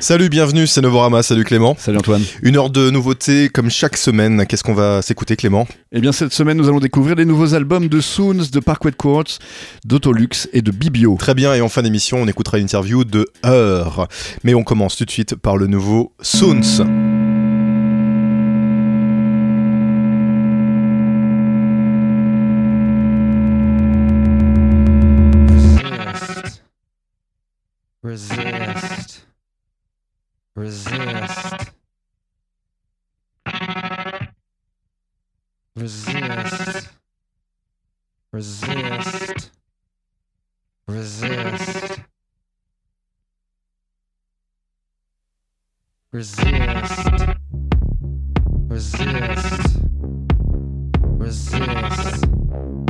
Salut, bienvenue, c'est Novorama, salut Clément. Salut Antoine. Une heure de nouveautés comme chaque semaine. Qu'est-ce qu'on va s'écouter Clément? Eh bien cette semaine nous allons découvrir les nouveaux albums de Soons, de Parkway Courts, d'Autolux et de Bibio. Très bien, et en fin d'émission on écoutera l'interview de Heur. Mais on commence tout de suite par le nouveau Soons. Resist. Resist. Resist. Resist. Resist. Resist. Resist. Resist.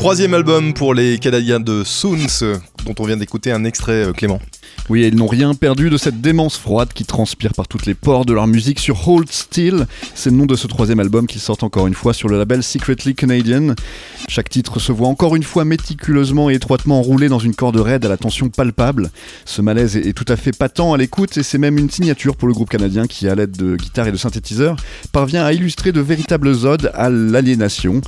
Troisième album pour les Canadiens de Soons, dont on vient d'écouter un extrait, euh, Clément. Oui, ils n'ont rien perdu de cette démence froide qui transpire par toutes les pores de leur musique sur Hold Still. C'est le nom de ce troisième album qu'ils sortent encore une fois sur le label Secretly Canadian. Chaque titre se voit encore une fois méticuleusement et étroitement enroulé dans une corde raide à la tension palpable. Ce malaise est, est tout à fait patent à l'écoute et c'est même une signature pour le groupe canadien qui, à l'aide de guitares et de synthétiseurs, parvient à illustrer de véritables odes à l'aliénation.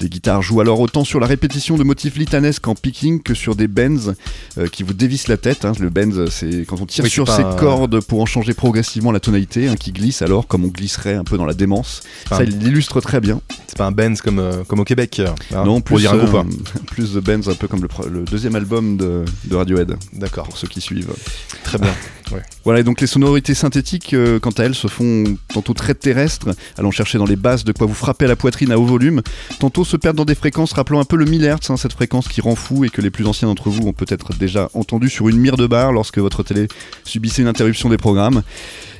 Les guitares jouent alors autant sur la répétition de motifs litanesques en picking que sur des bends euh, qui vous dévissent la tête. hein. Le bend, c'est quand on tire Oui, sur pas un- cordes pour en changer progressivement la tonalité, hein, qui glisse alors comme on glisserait un peu dans la démence. Ça, il l'illustre très bien. C'est pas un Benz comme, euh, comme au Québec. hein, non, pour plus, dire un groupe. euh, plus de Benz, un peu comme le, deuxième album de, de Radiohead, D'accord, pour ceux qui suivent. très bien. Voilà, et donc les sonorités synthétiques, euh, quant à elles, se font tantôt très terrestres, allant chercher dans les basses de quoi vous frapper à la poitrine à haut volume, tantôt se perdent dans des fréquences rappelant un peu le 1000 Hz, hein, cette fréquence qui rend fou et que les plus anciens d'entre vous ont peut-être déjà entendu sur une mire de bar lorsque votre télé subissait une interruption des programmes.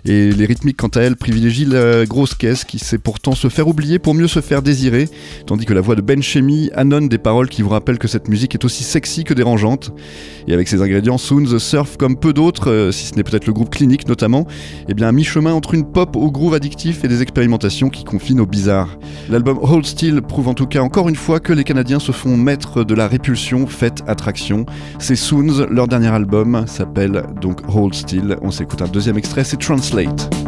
Et les rythmiques, quant à elles, privilégient la grosse caisse qui sait pourtant se faire oublier pour mieux se faire désirer, tandis que la voix de Ben Chemi annonce des paroles qui vous rappellent que cette musique est aussi sexy que dérangeante. Et avec ses ingrédients, Soons surf comme peu d'autres, euh, si ce n'est peut-être le groupe clinique notamment, et bien à mi-chemin entre une pop au groove addictif et des expérimentations qui confinent au bizarre. L'album Hold Still prouve en tout cas encore une fois que les Canadiens se font maîtres de la répulsion faite attraction. C'est Soons, leur dernier album s'appelle donc Hold Still. On s'écoute un deuxième extrait, c'est Translate. Late.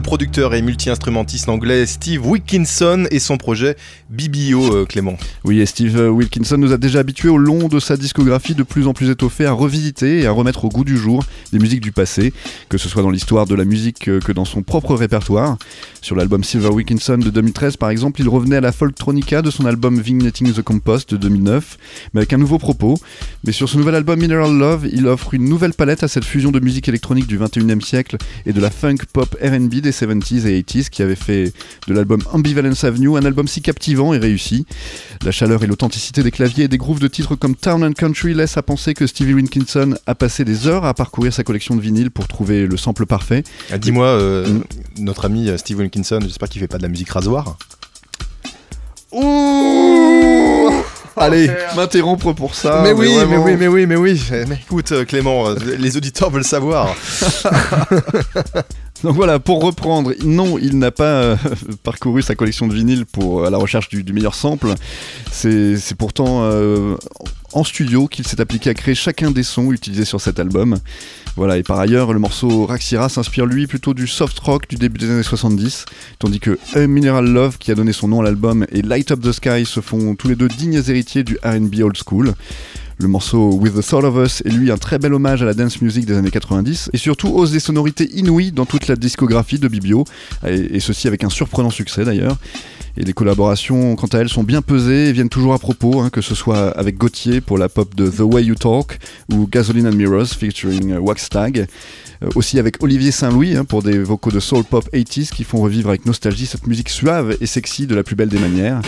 Producteur et multi-instrumentiste anglais Steve Wilkinson et son projet BBO, euh, Clément. Oui, et Steve Wilkinson nous a déjà habitués au long de sa discographie de plus en plus étoffée à revisiter et à remettre au goût du jour des musiques du passé, que ce soit dans l'histoire de la musique euh, que dans son propre répertoire. Sur l'album Silver Wilkinson de 2013, par exemple, il revenait à la folktronica de son album Vigneting the Compost de 2009, mais avec un nouveau propos. Mais sur ce nouvel album Mineral Love, il offre une nouvelle palette à cette fusion de musique électronique du 21e siècle et de la funk pop RB des 70s et 80s qui avait fait de l'album Ambivalence Avenue un album si captivant et réussi. La chaleur et l'authenticité des claviers et des grooves de titres comme Town and Country laissent à penser que Stevie Wilkinson a passé des heures à parcourir sa collection de vinyles pour trouver le sample parfait. Ah, Dis-moi, euh, Mm. notre ami euh, Steve Wilkinson, j'espère qu'il fait pas de la musique rasoir. Ouh Allez, m'interrompre pour ça. mais, oui, mais oui, mais oui, mais oui, mais écoute euh, Clément, les auditeurs veulent savoir. Donc voilà, pour reprendre, non, il n'a pas euh, parcouru sa collection de vinyles pour à la recherche du, meilleur sample. C'est pourtant euh, en studio qu'il s'est appliqué à créer chacun des sons utilisés sur cet album. Voilà, et par ailleurs, le morceau Raxira s'inspire lui plutôt du soft rock du début des années 70, tandis que Mineral Love, qui a donné son nom à l'album, et Light Up the Sky se font tous les deux dignes héritiers du RB old school. Le morceau With the Thought of Us est lui un très bel hommage à la dance music des années 90 et surtout ose des sonorités inouïes dans toute la discographie de Bibio, et, ceci avec un surprenant succès d'ailleurs. Et les collaborations, quant à elles, sont bien pesées et viennent toujours à propos, hein, que ce soit avec Gauthier pour la pop de The Way You Talk ou Gasoline and Mirrors featuring euh, Waxtag. Euh, aussi avec Olivier Saint-Louis hein, pour des vocaux de soul pop 80s qui font revivre avec nostalgie cette musique suave et sexy de la plus belle des manières.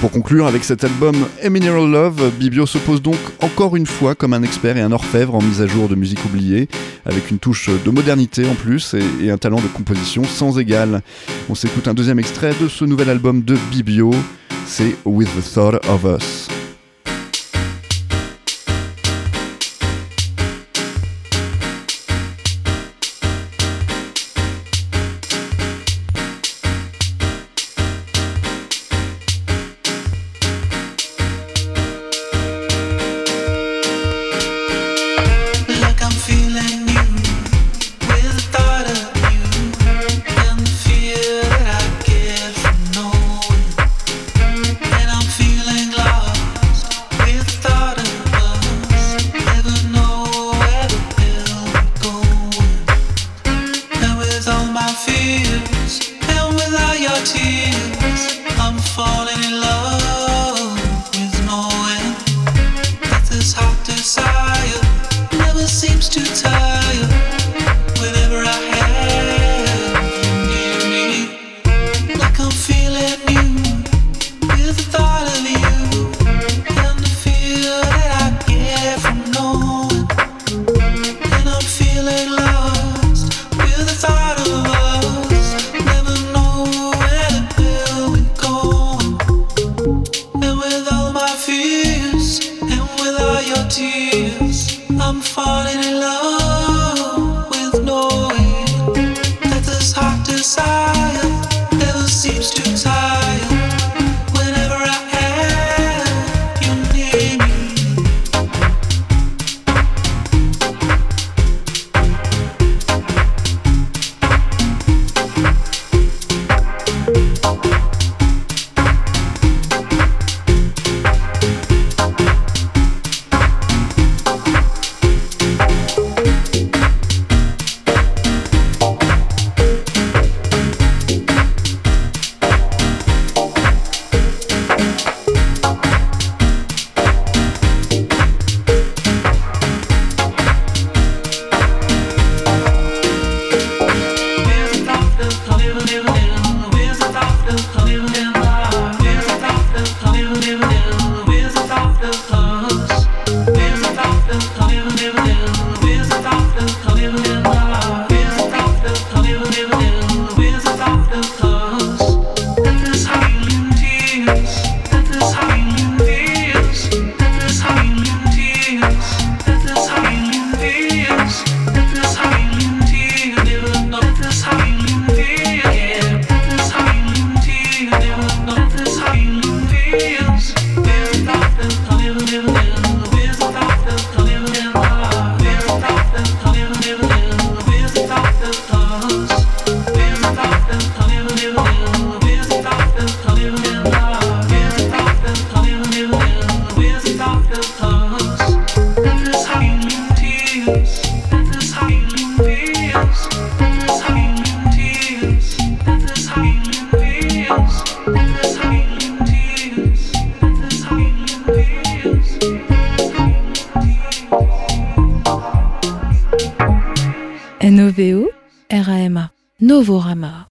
Pour conclure avec cet album A Mineral Love, Bibio se pose donc encore une fois comme un expert et un orfèvre en mise à jour de musique oubliée, avec une touche de modernité en plus et, et un talent de composition sans égal. On s'écoute un deuxième extrait de ce nouvel album de Bibio, c'est With the Thought of Us. N-O-V-O-R-A-M-A.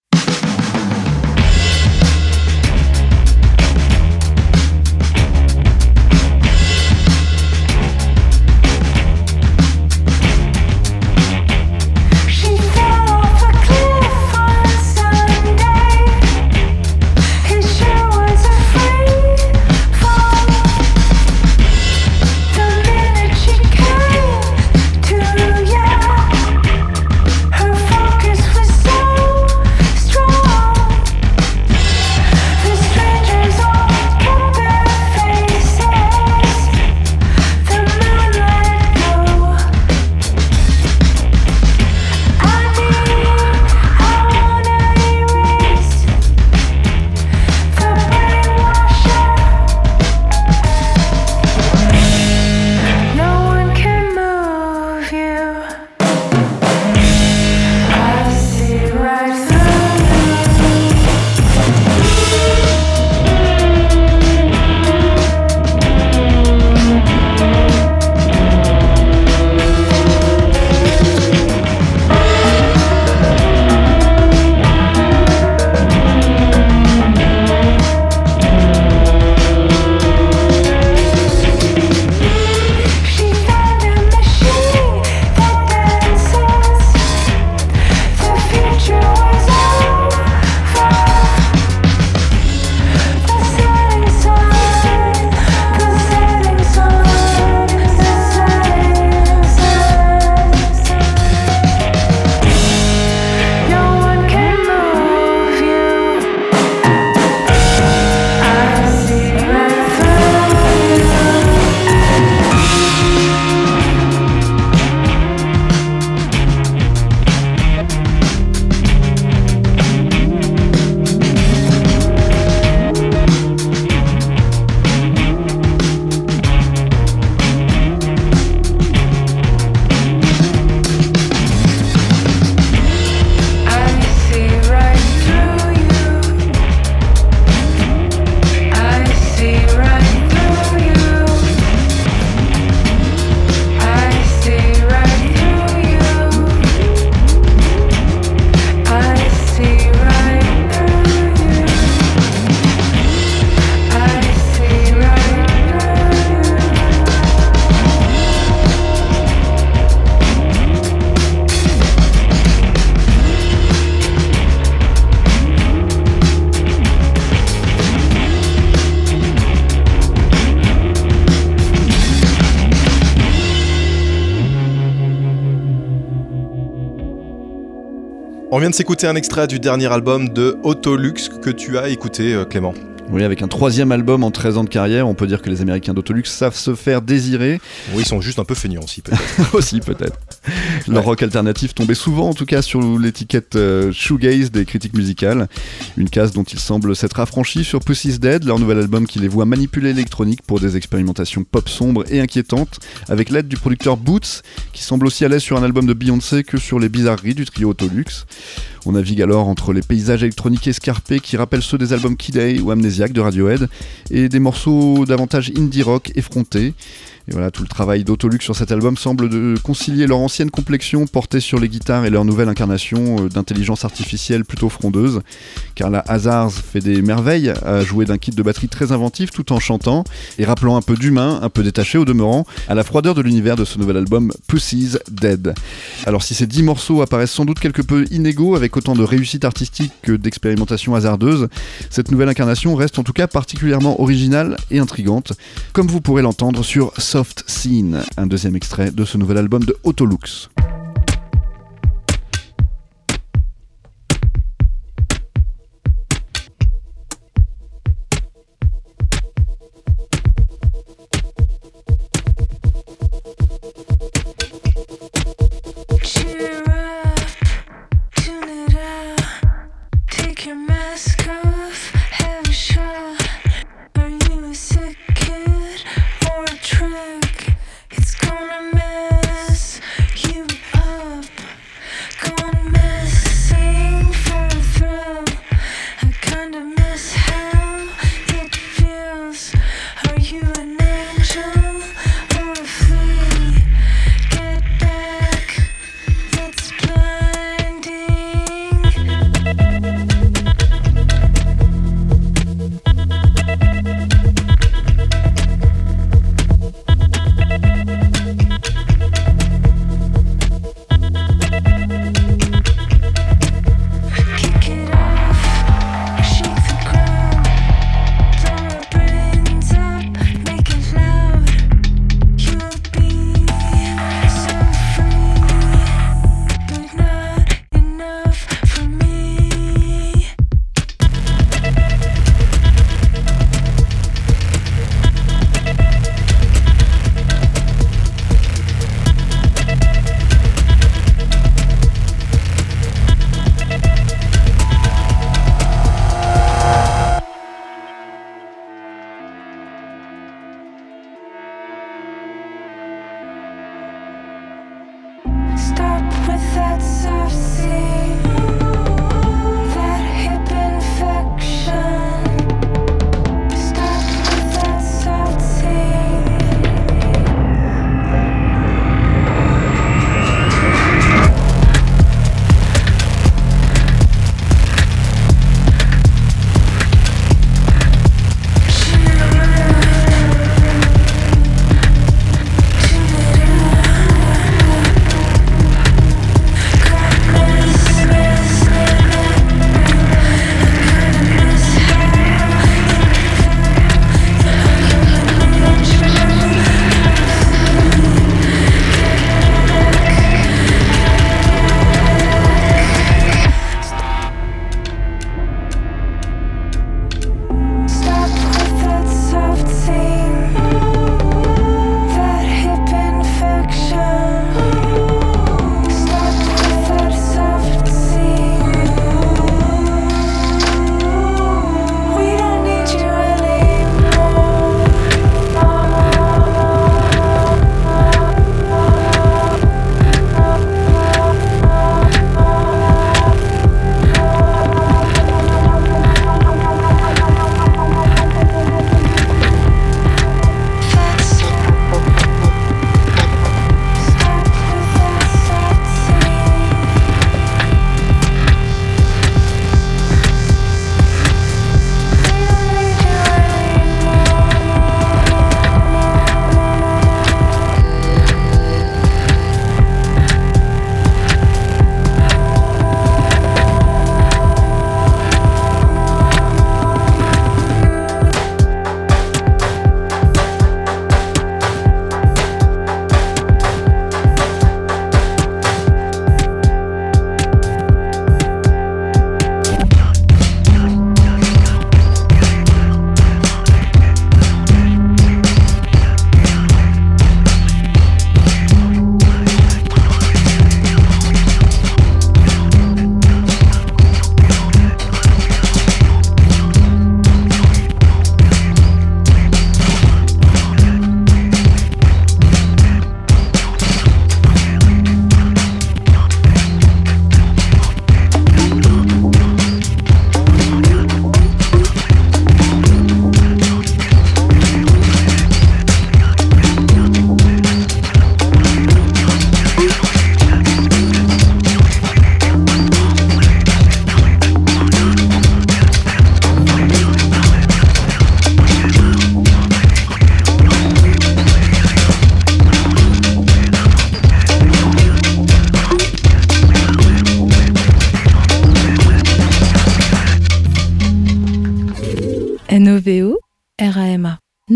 Vient de s'écouter un extrait du dernier album de Autolux que tu as écouté, euh, Clément. Oui, avec un troisième album en 13 ans de carrière, on peut dire que les Américains d'Autolux savent se faire désirer. Oui, ils sont juste un peu feignants aussi, peut-être. aussi peut-être. Leur rock alternatif tombait souvent en tout cas sur l'étiquette euh, shoegaze des critiques musicales, une case dont ils semblent s'être affranchis sur Pussy's Dead, leur nouvel album qui les voit manipuler l'électronique pour des expérimentations pop sombres et inquiétantes, avec l'aide du producteur Boots, qui semble aussi à l'aise sur un album de Beyoncé que sur les bizarreries du trio Autolux. On navigue alors entre les paysages électroniques escarpés qui rappellent ceux des albums Kid A ou Amnesiac de Radiohead et des morceaux davantage indie rock effrontés. Et voilà, tout le travail d'Autolux sur cet album semble de concilier leur ancienne complexion portée sur les guitares et leur nouvelle incarnation euh, d'intelligence artificielle plutôt frondeuse. Car la Hazards fait des merveilles à jouer d'un kit de batterie très inventif tout en chantant et rappelant un peu d'humain, un peu détaché au demeurant, à la froideur de l'univers de ce nouvel album Pussy's Dead. Alors si ces 10 morceaux apparaissent sans doute quelque peu inégaux avec autant de réussite artistique que d'expérimentation hasardeuse, cette nouvelle incarnation reste en tout cas particulièrement originale et intrigante, comme vous pourrez l'entendre sur Soft Scene, un deuxième extrait de ce nouvel album de Autolux.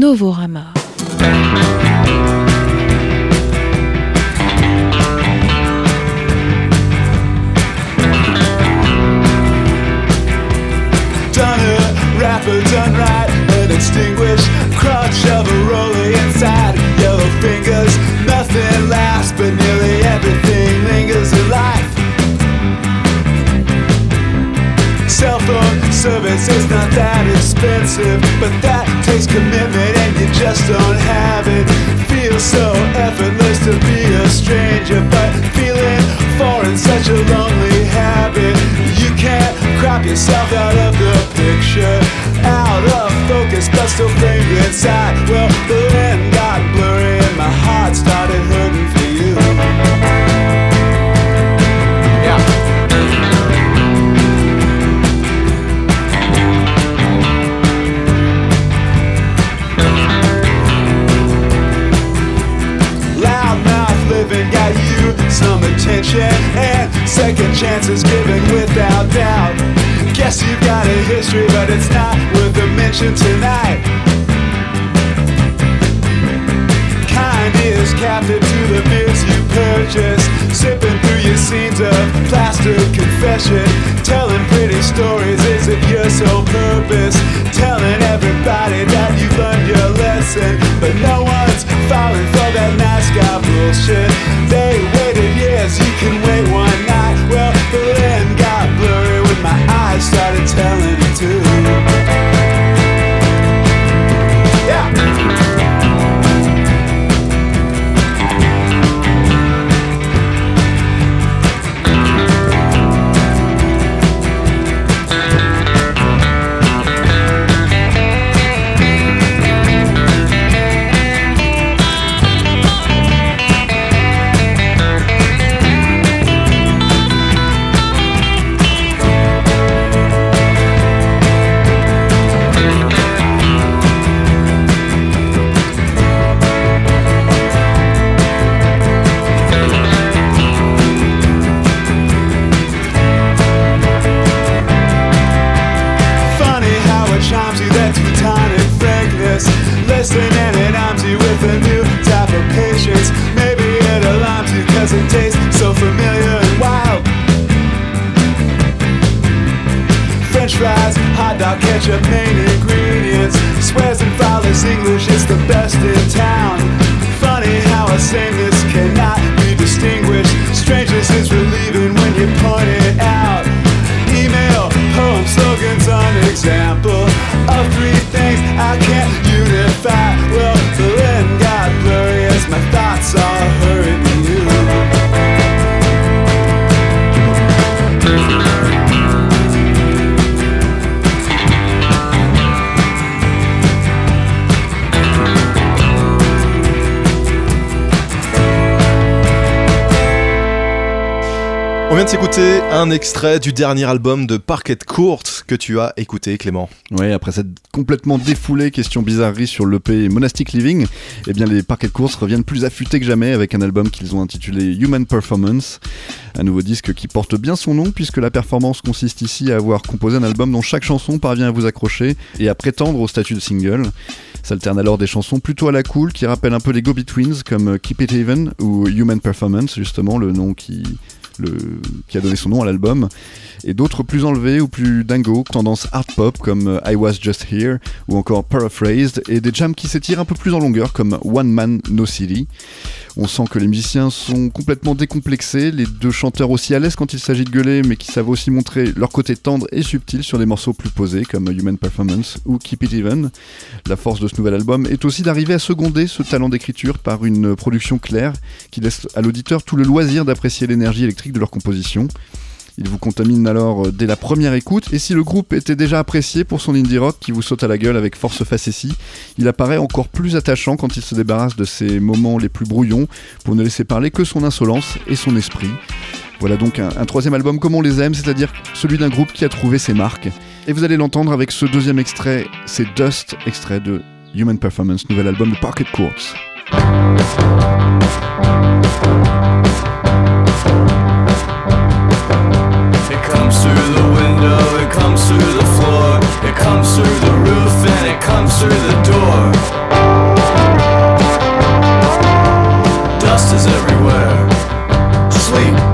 Novorama. done right, an extinguished of a inside. Yellow fingers, nothing lasts, but nearly everything lingers in life. Cell phone service is not that expensive, but takes commitment and you just don't have it. Feels so effortless to be a stranger, but feeling foreign, such a lonely habit. You can't crop yourself out of the picture, out of focus, but still framed inside. Well, the land got blurry and my heart started attention and second chances given without doubt. Guess you've got a history, but it's not worth a mention tonight. Kind is captive to the beers you purchase, sipping through your scenes of plaster confession, telling pretty stories isn't your sole purpose, telling everybody that On vient de s'écouter un extrait du dernier album de Parquet Court que tu as écouté, Clément. Ouais, après cette complètement défoulée question bizarrerie sur l'EP Monastic Living, eh bien les parquets de course reviennent plus affûtés que jamais avec un album qu'ils ont intitulé Human Performance. Un nouveau disque qui porte bien son nom puisque la performance consiste ici à avoir composé un album dont chaque chanson parvient à vous accrocher et à prétendre au statut de single. S'alternent alors des chansons plutôt à la cool qui rappellent un peu les Go-Betweens comme Keep It Even ou Human Performance, justement le nom qui, qui a donné son nom à l'album, et d'autres plus enlevés ou plus dingos, tendance art pop comme euh, I Was Just Here ou encore Paraphrased, et des jams qui s'étirent un peu plus en longueur comme One Man No City. On sent que les musiciens sont complètement décomplexés, les deux chanteurs aussi à l'aise quand il s'agit de gueuler, mais qui savent aussi montrer leur côté tendre et subtil sur des morceaux plus posés comme Human Performance ou Keep It Even. La force de ce nouvel album est aussi d'arriver à seconder ce talent d'écriture par une production claire qui laisse à l'auditeur tout le loisir d'apprécier l'énergie électrique de leur composition. Il vous contamine alors euh, dès la première écoute, et si le groupe était déjà apprécié pour son indie rock qui vous saute à la gueule avec force facétie, il apparaît encore plus attachant quand il se débarrasse de ses moments les plus brouillons pour ne laisser parler que son insolence et son esprit. Voilà donc un, un troisième album comme on les aime, c'est-à-dire celui d'un groupe qui a trouvé ses marques. Et vous allez l'entendre avec ce deuxième extrait, c'est Dust, extrait de Human Performance, nouvel album de Parquet Courts. Comes through the window, it comes through the floor, it comes through the roof, and it comes through the door. Dust is everywhere. Sleep.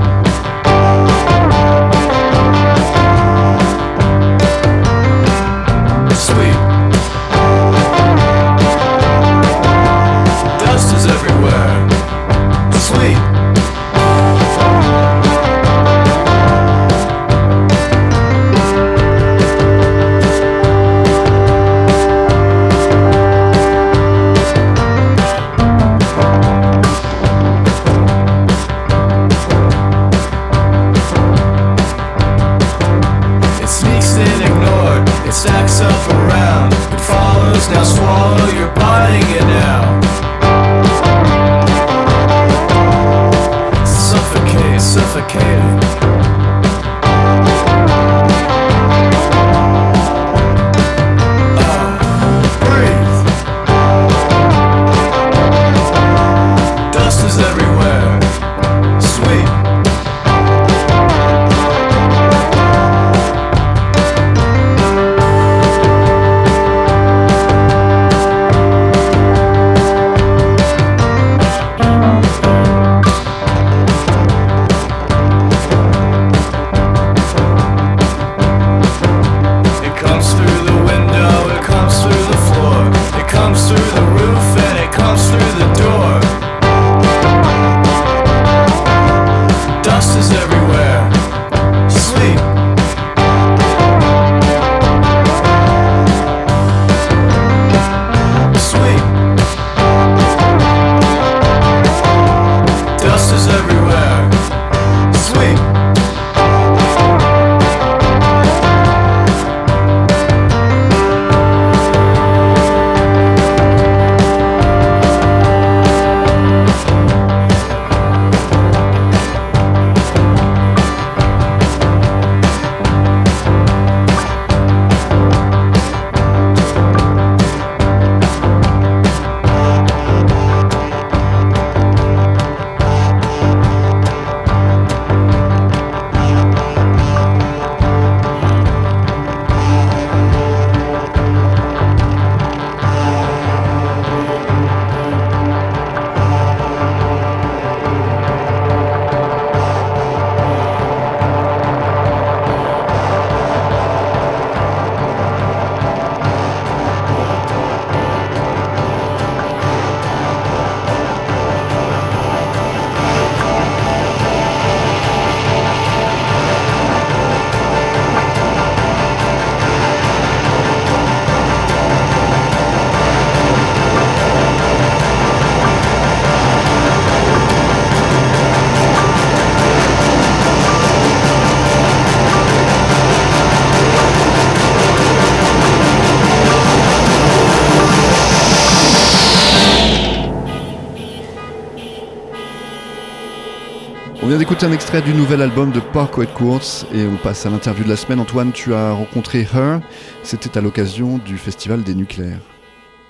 Vient d'écouter un extrait du nouvel album de Parkway Courts et on passe à l'interview de la semaine. Antoine, tu as rencontré Her. C'était à l'occasion du Festival des Nucléaires.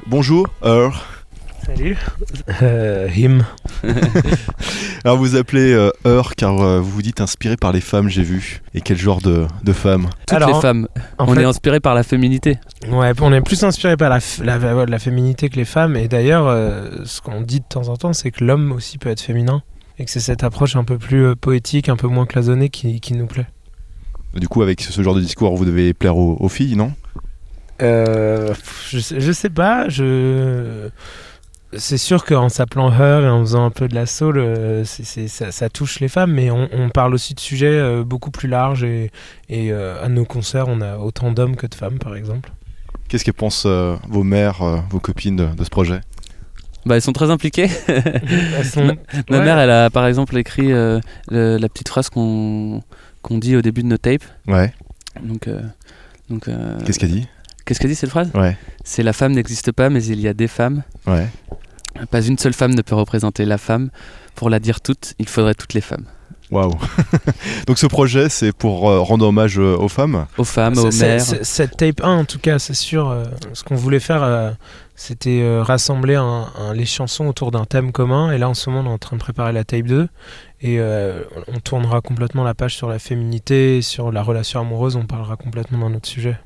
Bonjour, Her. Salut. Euh, him. Alors vous appelez euh, Her car euh, vous vous dites inspiré par les femmes, j'ai vu. Et quel genre de, de femmes? Toutes Alors, les femmes. En on fait, est inspiré par la féminité. ouais, on est plus inspiré par la, f- la, la- la féminité que les femmes. Et d'ailleurs, euh, ce qu'on dit de temps en temps, c'est que l'homme aussi peut être féminin. Et que c'est cette approche un peu plus euh, poétique, un peu moins cloisonnée qui, qui nous plaît. Du coup, avec ce genre de discours, vous devez plaire aux, aux filles, non? Euh, je, sais, je sais pas, je... C'est sûr qu'en s'appelant Her et en faisant un peu de la soul, euh, c'est- c'est- ça, ça touche les femmes, mais on, on parle aussi de sujets euh, beaucoup plus larges et, et, euh, à nos concerts, on a autant d'hommes que de femmes, par exemple. Qu'est-ce que pensent euh, vos mères, euh, vos copines de, de ce projet? Bah, ils sont très impliqués. Elles sont- Ma Ouais. mère, elle a par exemple écrit euh, le- la petite phrase qu'on qu'on dit au début de nos tapes. Ouais. Donc, euh, donc euh, Qu'est-ce qu'elle dit? qu'est-ce qu'elle dit cette phrase? Ouais. C'est la femme n'existe pas, mais il y a des femmes. Ouais. Pas une seule femme ne peut représenter la femme. Pour la dire toute, il faudrait toutes les femmes. Waouh. Donc ce projet, c'est pour euh, rendre hommage euh, aux femmes? Aux femmes, aux mères. c'est- Cette tape 1, en tout cas, c'est sûr. euh, ce qu'on voulait faire, euh, c'était euh, rassembler un- un- les chansons autour d'un thème commun. Et là, en ce moment, on est en train de préparer la tape 2. Et euh, on tournera complètement la page sur la féminité, sur la relation amoureuse. On parlera complètement d'un autre sujet.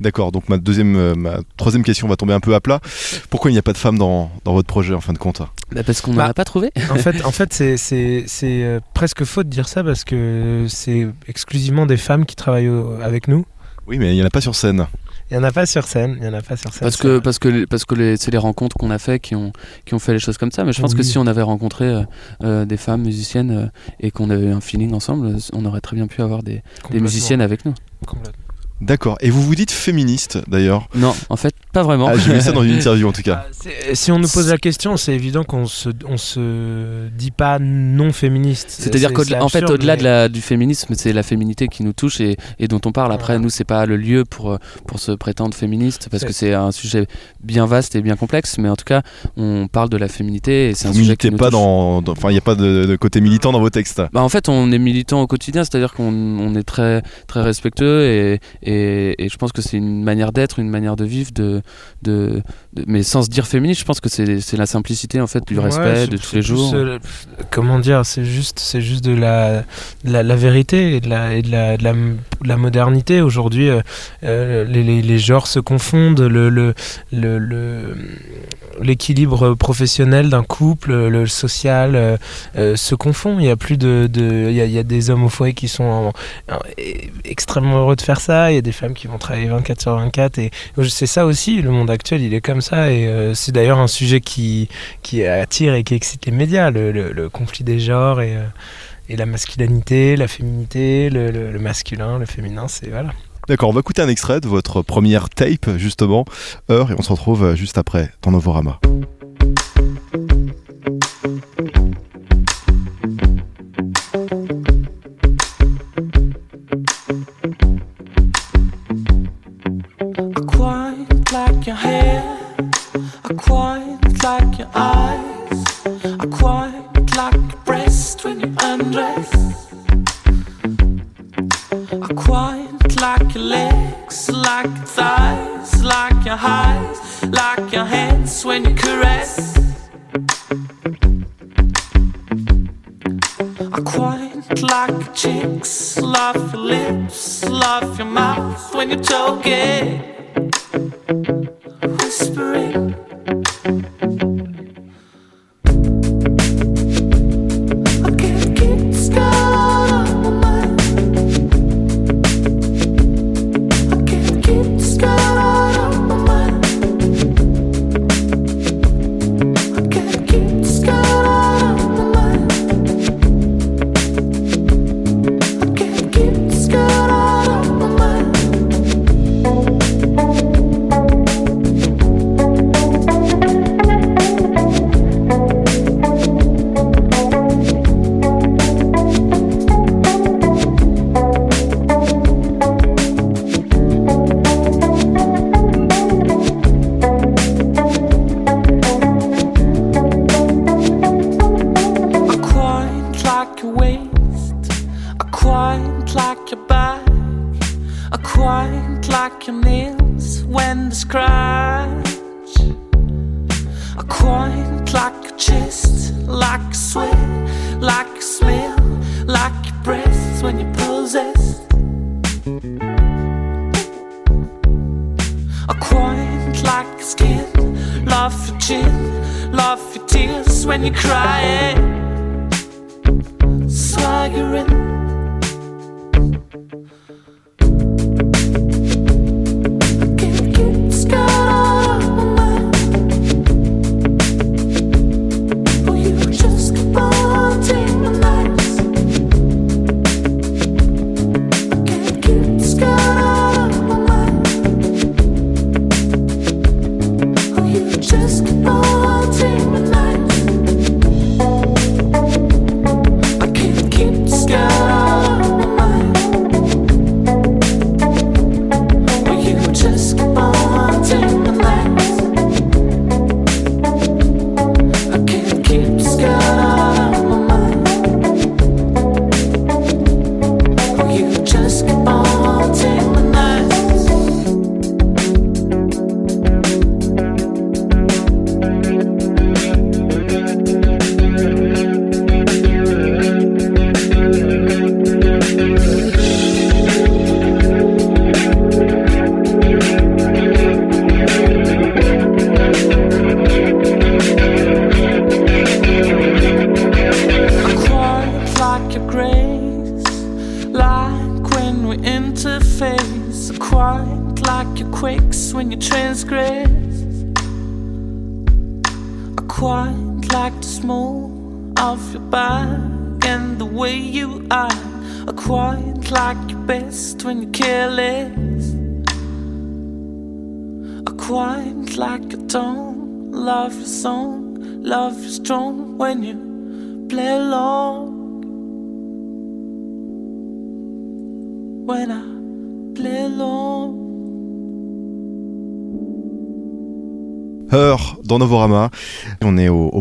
D'accord, donc ma deuxième, euh, ma troisième question va tomber un peu à plat. Pourquoi il n'y a pas de femmes dans, dans votre projet en fin de compte? Bah, parce qu'on Bah, n'en a pas trouvé. En fait, en fait c'est- c'est c'est, presque faux de dire ça parce que c'est exclusivement des femmes qui travaillent au- avec nous. Oui, mais il n'y en a pas sur scène. Il n'y en a pas sur scène. Il y en a pas sur scène. Parce que, parce que, parce que les- c'est les rencontres qu'on a fait qui ont, qui ont fait les choses comme ça. Mais je pense que si on avait rencontré euh, euh, des femmes musiciennes euh, et qu'on avait eu un feeling ensemble, on aurait très bien pu avoir des, des musiciennes avec nous. Complètement. D'accord. Et vous vous dites féministe d'ailleurs Non, en fait, pas vraiment. ah, J'ai vu ça dans une interview en tout cas. Ah, c'est- Si on nous pose la question, c'est évident qu'on se, on se dit pas non féministe. C'est-à-dire C'est- qu'en fait, au-delà mais- de la, du féminisme, c'est la féminité qui nous touche et, et dont on parle. Après, Voilà. nous, c'est pas le lieu pour, euh, pour se prétendre féministe parce que c'est un sujet bien vaste et bien complexe. Mais en tout cas, on parle de la féminité et c'est un Vous sujet qui nous pas touche. dans. dans- Enfin, il n'y a pas de, de côté militant dans vos textes. Bah, en fait, on est militant au quotidien, c'est-à-dire qu'on on est très, très respectueux et, et, et je pense que c'est une manière d'être, une manière de vivre, de, de, de- mais sans se dire féministe, je pense que c'est la simplicité en fait du respect de tous les jours. euh, comment dire C'est juste, c'est juste de la, la, la vérité et de la, et de la, de la, de la modernité. Aujourd'hui, euh, euh, les, les, les genres se confondent. Le, le, le, le- l'équilibre professionnel d'un couple, le social euh, se confond. Il y a plus de, il, y a, il y a des hommes au foyer qui sont en- en- extrêmement heureux de faire ça. Y des femmes qui vont travailler 24 sur 24 et c'est ça aussi. Le monde actuel, il est comme ça et euh, c'est d'ailleurs un sujet qui attire et qui excite les médias, le, conflit des genres et, euh, et la masculinité, la féminité, le, le- masculin, le féminin, c'est voilà. D'accord, on va écouter un extrait de votre première tape, justement, Heure, et on se retrouve juste après dans Novorama. Like your eyes. I quite like your breast when you undress. I quite like your legs, like your thighs, like your highs, like your hands when you caress. I quite like your cheeks, love your lips, love your mouth when you're talking, whispering thank you.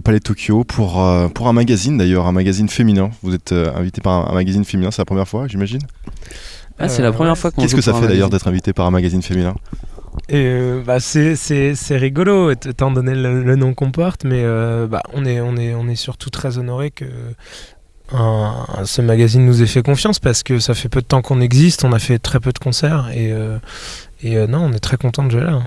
Palais de Tokyo pour, euh, pour un magazine d'ailleurs, un magazine féminin. Vous êtes euh, invité par un, un magazine féminin, c'est la première fois, j'imagine Ah, c'est la première fois qu'on Qu'est-ce que ça fait d'ailleurs d'être invité par un magazine féminin Et euh, bah, c'est, c'est, c'est rigolo, étant donné le, le nom qu'on porte, mais euh, bah, on, est, on, est, on est surtout très honoré que un- ce magazine nous ait fait confiance parce que ça fait peu de temps qu'on existe, on a fait très peu de concerts et, euh, et euh, non, on est très content de jouer là.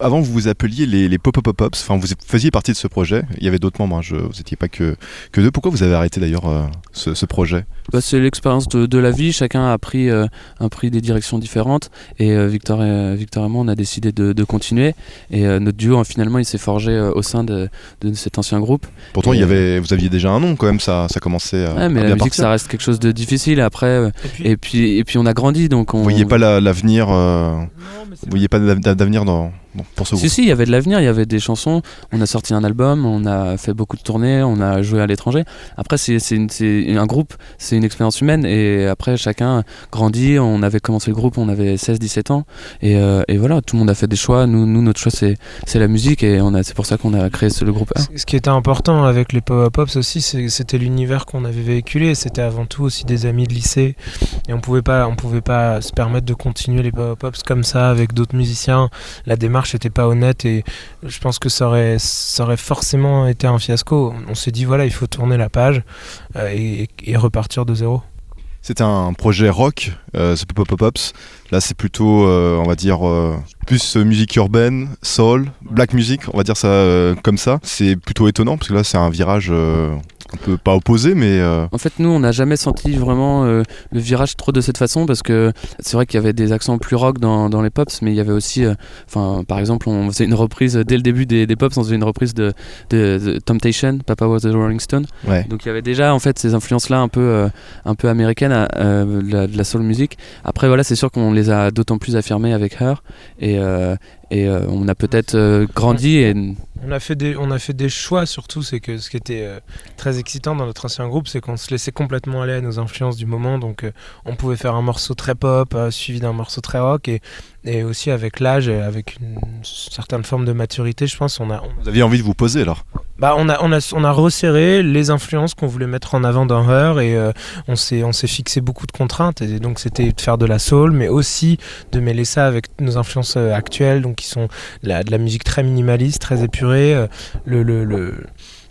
Avant, vous vous appeliez les, les Pop-Up Pop-Ups, enfin, vous faisiez partie de ce projet. Il y avait d'autres membres, hein, je, vous n'étiez pas que, que deux. Pourquoi vous avez arrêté d'ailleurs euh, ce, ce projet? Bah, c'est l'expérience de, de la vie. Chacun a pris, euh, a pris des directions différentes. Et euh, Victor, et, Victor et moi, on a décidé de, de continuer. Et euh, notre duo, hein, finalement, il s'est forgé euh, au sein de, de cet ancien groupe. Pourtant, Et, il y avait, vous aviez déjà un nom quand même, ça, ça commençait à, Ouais, mais à la bien musique, partir. ça reste quelque chose de difficile. Après, Et puis, et puis, et puis, on a grandi, donc on. Vous voyez pas la- l'avenir euh, Non, mais c'est Vous voyez pas d'av- d'avenir dans, dans- pour ce Si, groupe si, il y avait de l'avenir, il y avait des chansons. On a sorti un album, on a fait beaucoup de tournées, on a joué à l'étranger. Après, c'est un groupe, c'est une expérience humaine. Et après, chacun grandit. On avait commencé le groupe, on avait 16-17 ans. Et, euh, et voilà, tout le monde a fait des choix. Nous, nous notre choix, c'est la musique. Et c'est pour ça qu'on a créé ce- le groupe A. Ce- qui était important avec les Power Pops aussi, c'était l'univers qu'on avait véhiculé. C'était avant tout aussi des amis de lycée. Et on pouvait pas, on pouvait pas se permettre de continuer les Power Pops comme ça avec d'autres musiciens. La démarche était pas honnête et je pense que ça aurait, ça aurait forcément été un fiasco. On s'est dit voilà, il faut tourner la page euh, et, repartir de zéro. C'était un projet rock, euh, ce Pop-Up Pop-Ups. Là, c'est plutôt, euh, on va dire, euh, plus musique urbaine, soul, black music, on va dire ça comme ça. C'est plutôt étonnant parce que là, c'est un virage euh, un peu pas opposé, mais euh, En fait, nous, on n'a jamais senti vraiment euh, le virage trop de cette façon parce que c'est vrai qu'il y avait des accents plus rock dans, dans les pops, mais il y avait aussi, euh, par exemple, on faisait une reprise dès le début des, des pops, on faisait une reprise de, de, de Temptation, Papa Was a Rolling Stone. ouais. Donc il y avait déjà en fait ces influences-là un peu, un peu américaines de, la, de la soul music. Après, voilà, c'est sûr qu'on les a d'autant plus affirmés avec Her et, et on a peut-être grandi et On a fait des, on a fait des choix surtout, c'est que ce qui était euh, très excitant dans notre ancien groupe, c'est qu'on se laissait complètement aller à nos influences du moment. Donc euh, on pouvait faire un morceau très pop, euh, suivi d'un morceau très rock, et, et aussi avec l'âge, et avec une certaine forme de maturité, je pense, on a, on- Vous aviez envie de vous poser alors Bah, on a, on a, on a resserré les influences qu'on voulait mettre en avant dans Her et euh, on s'est, on s'est fixé beaucoup de contraintes. Et donc, c'était de faire de la soul, mais aussi de mêler ça avec nos influences euh, actuelles, donc qui sont la- de la musique très minimaliste, très épurée. euh, le, le, le-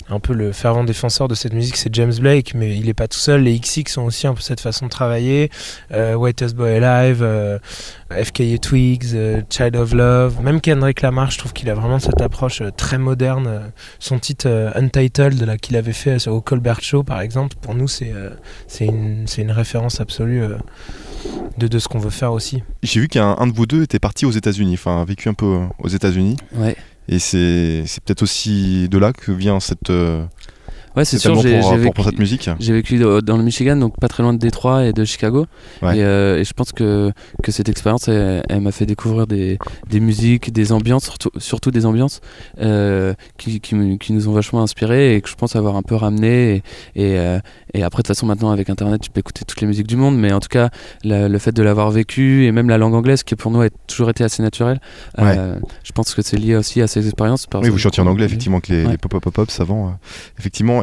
un peu le fervent défenseur de cette musique, c'est James Blake, mais il est pas tout seul. Les XX ont aussi un peu cette façon de travailler. Euh, Whitest Boy Alive, euh, FKA Twigs, euh, Child of Love, même Kendrick Lamar, je trouve qu'il a vraiment cette approche euh, très moderne. son titre euh, Untitled qu'il avait fait euh, au Colbert Show, par exemple, pour nous, c'est euh, c'est une, référence absolue euh, de, de ce qu'on veut faire aussi. J'ai vu qu'un un de vous deux était parti aux États-Unis, enfin a vécu un peu aux États-Unis. Ouais. Et c'est peut-être aussi de là que vient cette. Ouais, c'est sûr, j'ai pour, cette musique. j'ai vécu dans le Michigan, donc pas très loin de Détroit et de Chicago. Ouais. Et, euh, et je pense que, que cette expérience, elle, elle m'a fait découvrir des, des musiques, des ambiances, surtout, surtout des ambiances euh, qui, qui, nous ont vachement inspirés et que je pense avoir un peu ramené. Et, et, euh, et après, de toute façon, maintenant, avec Internet, tu peux écouter toutes les musiques du monde. Mais en tout cas, la- le fait de l'avoir vécu et même la langue anglaise, qui pour nous a toujours été assez naturelle, je pense que c'est lié aussi à ces expériences. Oui, vous chantiez en anglais, effectivement, que les, Ouais. les pop-up-pop avant. euh,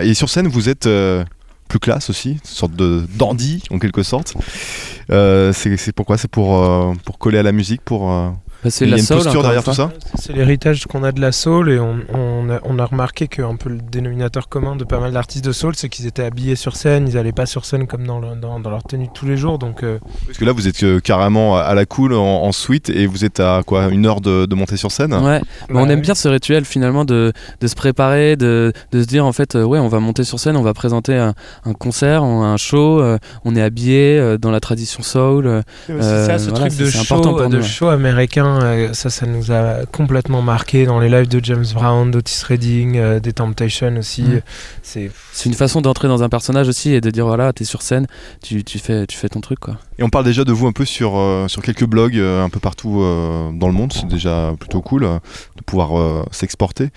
Et sur scène, vous êtes euh, plus classe aussi, une sorte de dandy, en quelque sorte. Euh, c'est c'est pourquoi? C'est pour, euh, pour coller à la musique, pour. Bah, c'est il y la a une soul, posture derrière tout ça C'est l'héritage qu'on a de la soul et on, on, a, on a remarqué que un peu le dénominateur commun de pas mal d'artistes de soul, c'est qu'ils étaient habillés sur scène, ils allaient pas sur scène comme dans, le- dans, dans leur tenue de tous les jours. Donc euh, Parce que là, vous êtes euh, carrément à la cool en, en suite et vous êtes à quoi Une heure de, de monter sur scène Ouais, mais on Ouais. aime bien ce rituel finalement de, de se préparer, de, de se dire en fait, euh, ouais, on va monter sur scène, on va présenter un, un concert, un show, euh, on est habillé euh, dans la tradition soul. euh, c'est ça, ce voilà, truc de show, de nous, ouais. show américain, euh, ça, ça nous a complètement marqué dans les lives de James Brown, d'Otis Redding, euh, des Temptations aussi. Mm. C'est C'est une façon d'entrer dans un personnage aussi et de dire voilà, t'es sur scène, tu, tu, fais, tu fais ton truc quoi. Et on parle déjà de vous un peu sur, euh, sur quelques blogs euh, un peu partout euh, dans le monde. C'est déjà plutôt cool euh, de pouvoir euh, s'exporter.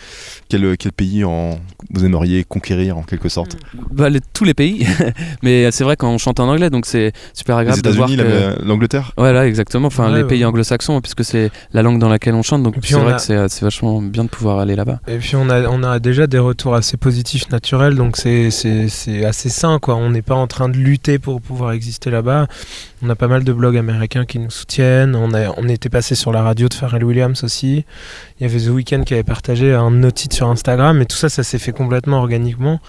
Quel, quel pays en, vous aimeriez conquérir en quelque sorte? Bah, les- tous les pays, mais c'est vrai quand on chante en anglais, donc c'est super Les agréable de voir États-Unis, que. la- l'Angleterre? Voilà, exactement. Enfin, Ouais, les ouais. pays anglo-saxons, puisque c'est la langue dans laquelle on chante. Donc, c'est vrai a- que c'est c'est vachement bien de pouvoir aller là-bas. Et puis on a, on a déjà des retours assez positifs naturels, donc c'est- c'est c'est assez sain quoi. On n'est pas en train de lutter pour pouvoir exister là-bas. On a pas mal de blogs américains qui nous soutiennent. On, a, on était passé sur la radio de Pharrell Williams aussi. Il y avait The Weeknd qui avait partagé un de nos titres sur Instagram, et tout ça, ça s'est fait complètement organiquement.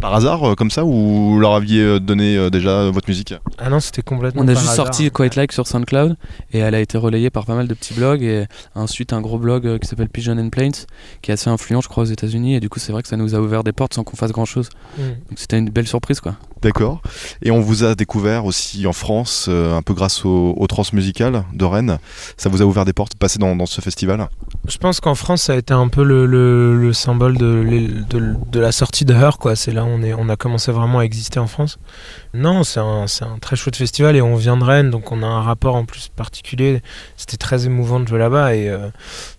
Par hasard, euh, comme ça, ou leur aviez euh, donné euh, déjà votre musique? Ah non, c'était complètement. On a par juste hasard. sorti Quite Like sur SoundCloud et elle a été relayée par pas mal de petits blogs et ensuite un gros blog qui s'appelle Pigeon and Plains qui est assez influent, je crois, aux États-Unis. Et du coup, c'est vrai que ça nous a ouvert des portes sans qu'on fasse grand chose. Mm. Donc, c'était une belle surprise quoi. D'accord. Et on vous a découvert aussi en France, un peu grâce au, au Transmusical de Rennes. Ça vous a ouvert des portes, passer dans, dans ce festival? Je pense qu'en France, ça a été un peu le, le- le symbole de, l'é- de- de la sortie de Her, quoi. C'est là où on, est, on a commencé vraiment à exister en France. Non, c'est un, c'est un très chouette festival et on vient de Rennes, donc on a un rapport en plus particulier. C'était très émouvant de jouer là-bas et euh,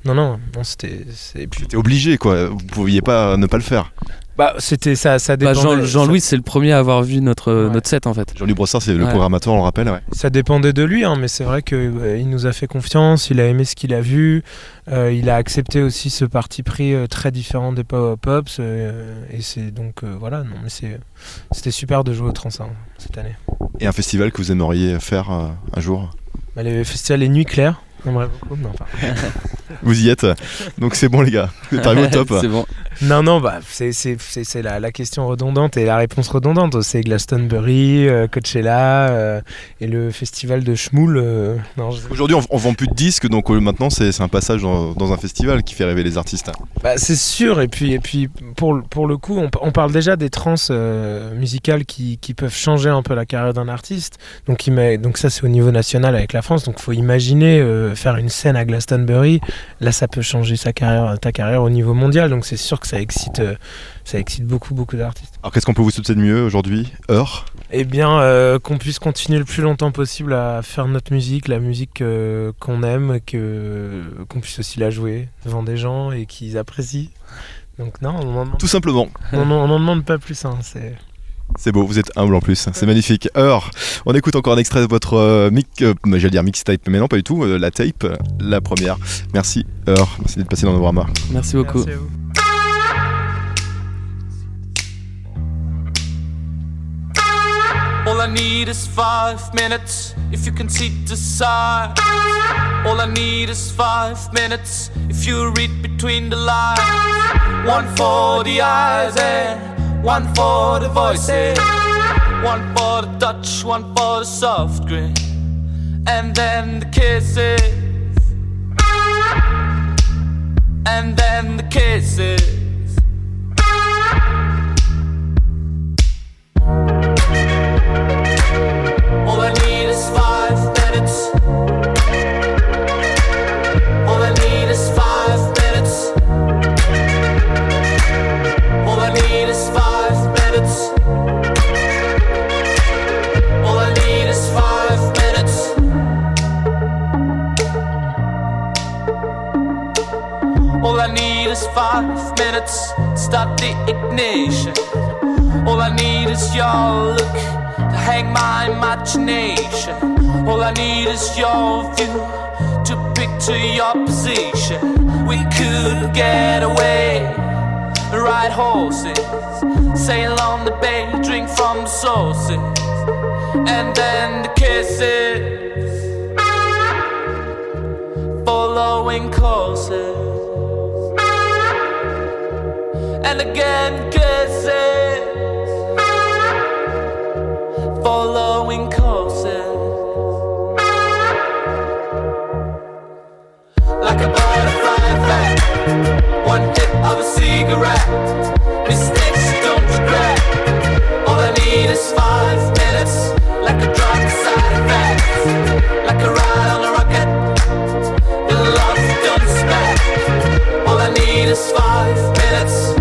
non, non, non, c'était. c'est- C'était obligé, quoi. Vous pouviez pas ne pas le faire. Bah, c'était ça, ça Bah, dépendait. Jean- Jean-Louis, c'est le premier à avoir vu notre, Ouais. notre set en fait. Jean-Louis Brossard, c'est le Ouais. programmateur, on le rappelle. Ouais. Ça dépendait de lui, hein, mais c'est vrai qu'il nous a fait confiance, il a aimé ce qu'il a vu, euh, il a accepté aussi ce parti pris euh, très différent des pop-ups, euh, et c'est donc euh, voilà, non, mais c'est, c'était super de jouer au Trans hein, cette année. Et un festival que vous aimeriez faire euh, un jour? Bah, les festivals Les Nuits Claires, j'aimerais beaucoup. Vous y êtes. Donc c'est bon, les gars. Vous êtes arrivés au top. c'est bon. non, non, bah, c'est, c'est, c'est, c'est la, la question redondante et la réponse redondante. C'est Glastonbury, euh, Coachella euh, et le festival de Schmoul. euh, non, je- Aujourd'hui, on, on vend plus de disques, donc euh, maintenant, c'est c'est un passage dans, dans un festival qui fait rêver les artistes. Bah, c'est sûr, et puis, et puis pour, le- pour le coup, on, on parle déjà des trans euh, musicales qui, qui peuvent changer un peu la carrière d'un artiste. Donc, il met- donc ça, c'est au niveau national avec la France. Donc, faut imaginer euh, faire une scène à Glastonbury. Là, ça peut changer sa carrière, ta carrière au niveau mondial. Donc, c'est sûr que ça excite, euh, ça excite beaucoup, beaucoup d'artistes. Alors qu'est-ce qu'on peut vous souhaiter de mieux aujourd'hui Heure Eh bien, euh, qu'on puisse continuer le plus longtemps possible à faire notre musique, la musique euh, qu'on aime, que qu'on puisse aussi la jouer devant des gens et qu'ils apprécient. Donc non, on demande Tout simplement. on n'en- on n'en demande pas plus. Hein, c'est... C'est beau, vous êtes humble en plus, c'est magnifique. Heure, on écoute encore un extrait de votre euh, mic, euh, j'allais dire mixtape, mais non pas du tout, euh, la tape, la première. Merci Heure, merci d'être passé dans Novorama. Merci beaucoup. Merci à vous. All I need is five minutes if you can see the side. All I need is five minutes if you read between the lines. One for the eyes and one for the voices. One for the touch, one for the soft grin. And then the kisses. And then the kisses. The ignition. All I need is your look to hang my imagination. All I need is your view to picture your position. We could get away, ride horses, sail on the bay, drink from sources, and then the kisses, following courses, and again kisses following courses. Like a butterfly effect, one hit of a cigarette. Mistakes don't regret. All I need is five minutes, like a drug side effect, like a ride on a rocket. The love don't expect. All I need is five minutes.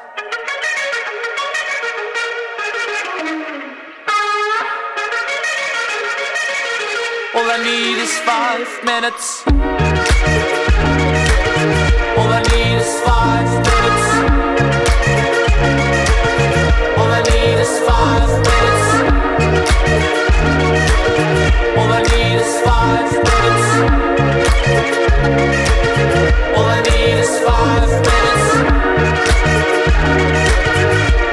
All I need is five minutes. All I need is five minutes. All I need is five minutes. All I need is five minutes. All I need is five minutes.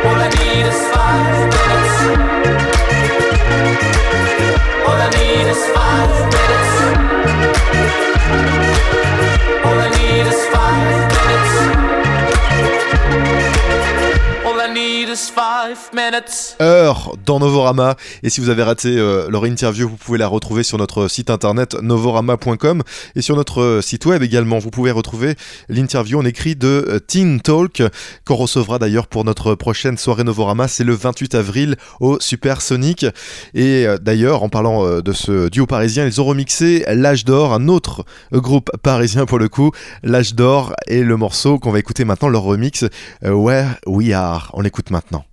All I need is five minutes. Heure dans Novorama. Et si vous avez raté euh, leur interview, vous pouvez la retrouver sur notre site internet novorama.com et sur notre euh, site web également. Vous pouvez retrouver l'interview en écrit de euh, Teen Talk qu'on recevra d'ailleurs pour notre prochaine soirée Novorama. C'est le 28 avril au Super Sonic. Et d'ailleurs, en parlant de ce duo parisien, ils ont remixé L'âge d'or, un autre groupe parisien pour le coup. L'âge d'or et le morceau qu'on va écouter maintenant, leur remix Where We Are. On l'écoute maintenant.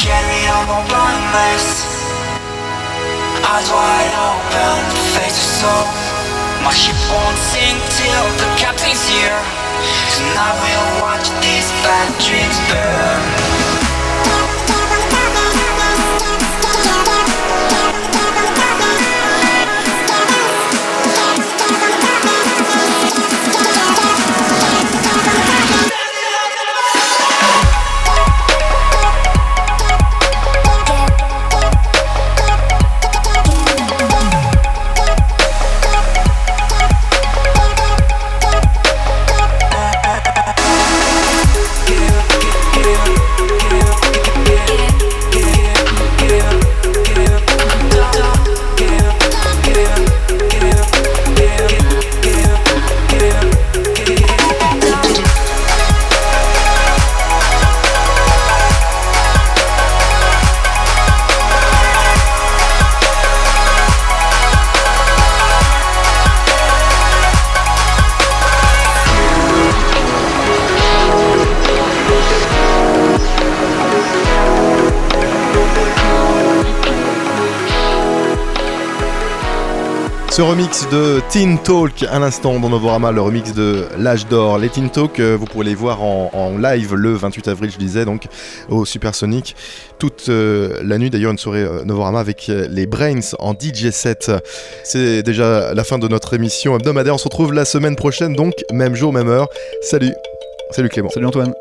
Carry on the blindness. Eyes wide open, face to soul. My ship won't sink till the captain's here. Tonight we'll watch these bad dreams burn. Ce remix de Teen Talk à l'instant dans Novorama, le remix de L'âge d'or. Les Teen Talk, euh, vous pourrez les voir en, live le 28 avril, je disais, donc au Supersonic. Toute euh, la nuit, d'ailleurs, une soirée euh, Novorama avec euh, les Brains en DJ set. C'est déjà la fin de notre émission hebdomadaire. On se retrouve la semaine prochaine, donc même jour, même heure. Salut. Salut Clément. Salut Antoine.